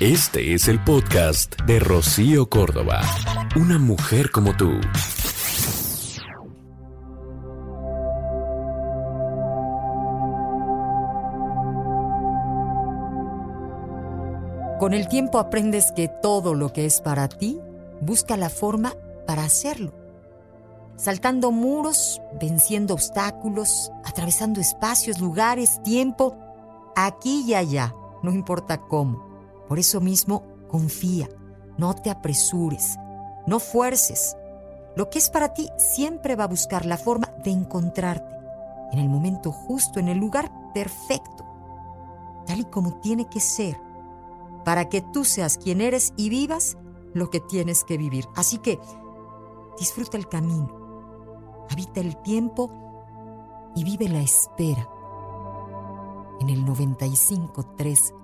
Este es el podcast de Rocío Córdoba. Una mujer como tú. Con el tiempo aprendes que todo lo que es para ti busca la forma para hacerlo. Saltando muros, venciendo obstáculos, atravesando espacios, lugares, tiempo, aquí y allá, no importa cómo. Por eso mismo, confía, no te apresures, no fuerces. Lo que es para ti siempre va a buscar la forma de encontrarte en el momento justo, en el lugar perfecto, tal y como tiene que ser, para que tú seas quien eres y vivas lo que tienes que vivir. Así que disfruta el camino, habita el tiempo y vive la espera. En el 95.3